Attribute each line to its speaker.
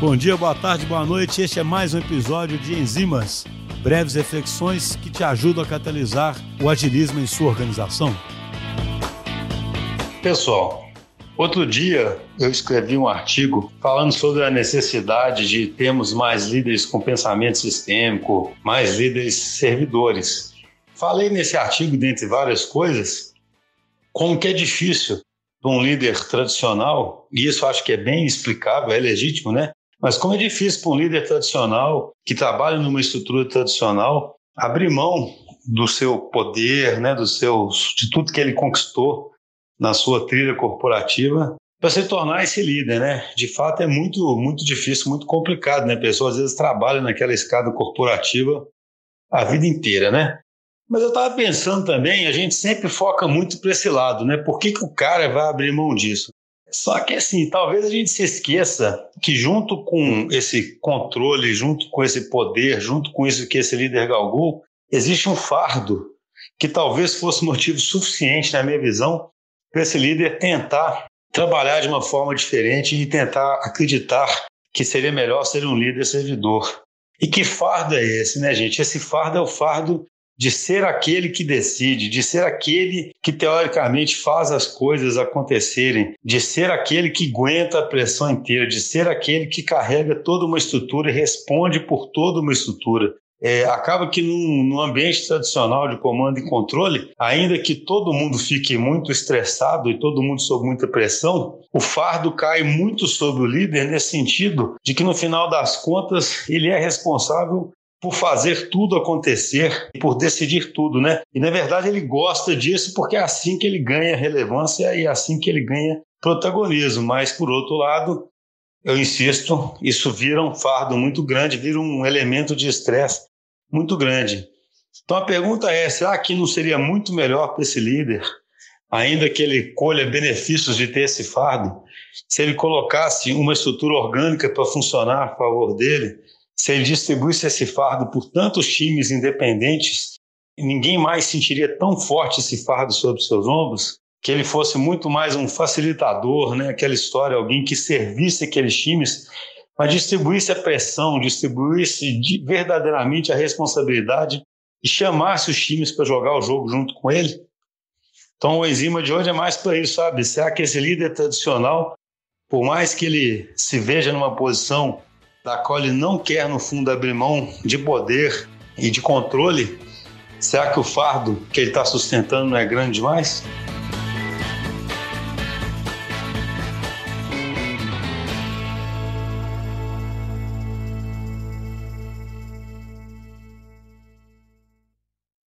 Speaker 1: Bom dia, boa tarde, boa noite. Este é mais um episódio de Enzimas, breves reflexões que te ajudam a catalisar o agilismo em sua organização.
Speaker 2: Pessoal, outro dia eu escrevi um artigo falando sobre a necessidade de termos mais líderes com pensamento sistêmico, mais líderes servidores. Falei nesse artigo, dentre várias coisas, como que é difícil um líder tradicional, e isso acho que é bem explicável, é legítimo, né? Mas como é difícil para um líder tradicional que trabalha numa estrutura tradicional abrir mão do seu poder, né, do seu, de tudo que ele conquistou na sua trilha corporativa para se tornar esse líder, né? De fato é muito muito difícil, muito complicado, né? Pessoas às vezes trabalham naquela escada corporativa a vida inteira, né? Mas eu estava pensando também, a gente sempre foca muito para esse lado, né? Por que, que o cara vai abrir mão disso? Só que assim, talvez a gente se esqueça que junto com esse controle, junto com esse poder, junto com isso que esse líder galgou, existe um fardo que talvez fosse motivo suficiente, na minha visão, para esse líder tentar trabalhar de uma forma diferente e tentar acreditar que seria melhor ser um líder servidor. E que fardo é esse, né, gente? Esse fardo é o fardo de ser aquele que decide, de ser aquele que teoricamente faz as coisas acontecerem, de ser aquele que aguenta a pressão inteira, de ser aquele que carrega toda uma estrutura e responde por toda uma estrutura. É, acaba que num, num, ambiente tradicional de comando e controle, ainda que todo mundo fique muito estressado e todo mundo sob muita pressão, o fardo cai muito sobre o líder nesse sentido de que no final das contas ele é responsável por fazer tudo acontecer e por decidir tudo, né? E na verdade ele gosta disso porque é assim que ele ganha relevância e é assim que ele ganha protagonismo. Mas por outro lado, eu insisto, isso vira um fardo muito grande, vira um elemento de estresse muito grande. Então a pergunta é: será que não seria muito melhor para esse líder, ainda que ele colha benefícios de ter esse fardo, se ele colocasse uma estrutura orgânica para funcionar a favor dele? Se ele distribuísse esse fardo por tantos times independentes, ninguém mais sentiria tão forte esse fardo sobre seus ombros, que ele fosse muito mais um facilitador, né? aquela história, alguém que servisse aqueles times, mas distribuísse a pressão, distribuísse verdadeiramente a responsabilidade e chamasse os times para jogar o jogo junto com ele. Então, o enzima de hoje é mais para isso, sabe? Será que esse líder tradicional, por mais que ele se veja numa posição da qual ele não quer, no fundo, abrir mão de poder e de controle, será que o fardo que ele está sustentando não é grande demais?